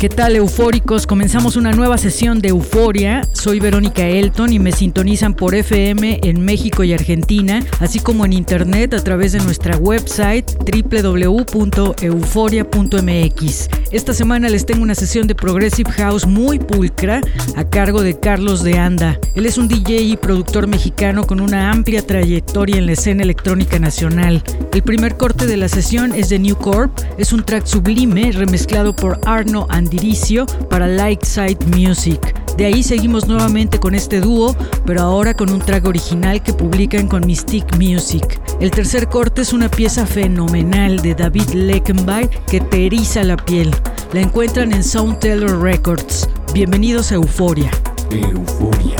¿Qué tal, eufóricos? Comenzamos una nueva sesión de Euforia. Soy Verónica Elton y me sintonizan por FM en México y Argentina, así como en internet a través de nuestra website www.euforia.mx. Esta semana les tengo una sesión de Progressive House muy pulcra a cargo de Carlos de Anda. Él es un DJ y productor mexicano con una amplia trayectoria en la escena electrónica nacional. El primer corte de la sesión es de New Corp, es un track sublime remezclado por Arno and Diricio para Lightside Music. De ahí seguimos nuevamente con este dúo, pero ahora con un track original que publican con Mystic Music. El tercer corte es una pieza fenomenal de David Leckenby que te eriza la piel. La encuentran en Soundteller Records. Bienvenidos a Euforia. Euforia.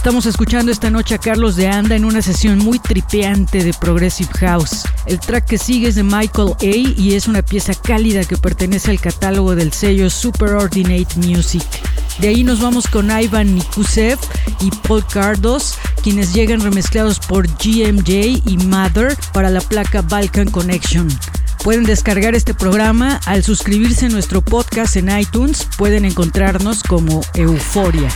Estamos escuchando esta noche a Carlos de Anda en una sesión muy tripeante de Progressive House. El track que sigue es de Michael A. y es una pieza cálida que pertenece al catálogo del sello Superordinate Music. De ahí nos vamos con Ivan Nikusev y Paul Cardos, quienes llegan remezclados por GMJ y Mother para la placa Balkan Connection. Pueden descargar este programa al suscribirse a nuestro podcast en iTunes. Pueden encontrarnos como Euforia.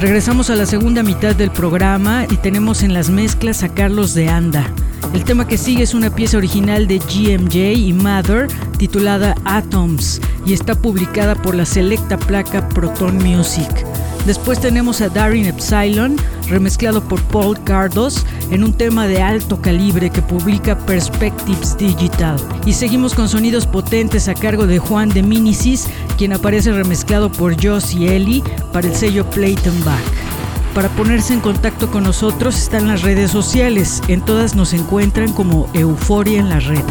Regresamos a la segunda mitad del programa y tenemos en las mezclas a Carlos de Anda. El tema que sigue es una pieza original de GMJ y Mother titulada Atoms y está publicada por la selecta placa Proton Music. Después tenemos a Darin Epsilon, remezclado por Paul Cardos, en un tema de alto calibre que publica Perspectives Digital. Y seguimos con sonidos potentes a cargo de Juan de Minicis, quien aparece remezclado por Joss y Ellie para el sello Playton Back. Para ponerse en contacto con nosotros están las redes sociales. En todas nos encuentran como Euforia en la red.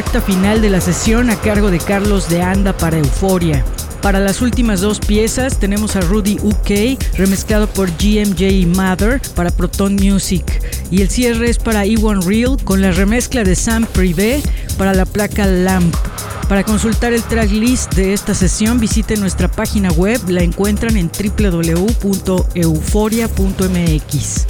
Recta final de la sesión a cargo de Carlos de Anda para Euforia. Para las últimas dos piezas tenemos a Rudy UK, remezclado por GMJ Mother para Proton Music. Y el cierre es para E1 Real con la remezcla de Sam Privé para la placa Lamp. Para consultar el tracklist de esta sesión visite nuestra página web, la encuentran en www.euforia.mx.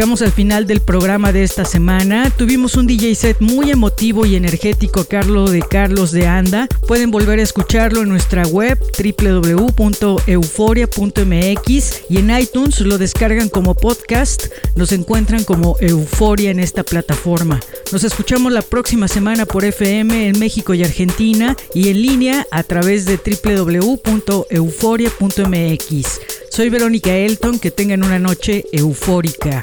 Llegamos al final del programa de esta semana. Tuvimos un DJ set muy emotivo y energético, Carlos de Carlos de Anda. Pueden volver a escucharlo en nuestra web www.euforia.mx y en iTunes lo descargan como podcast. Nos encuentran como Euforia en esta plataforma. Nos escuchamos la próxima semana por FM en México y Argentina y en línea a través de www.euforia.mx. Soy Verónica Elton, que tengan una noche eufórica.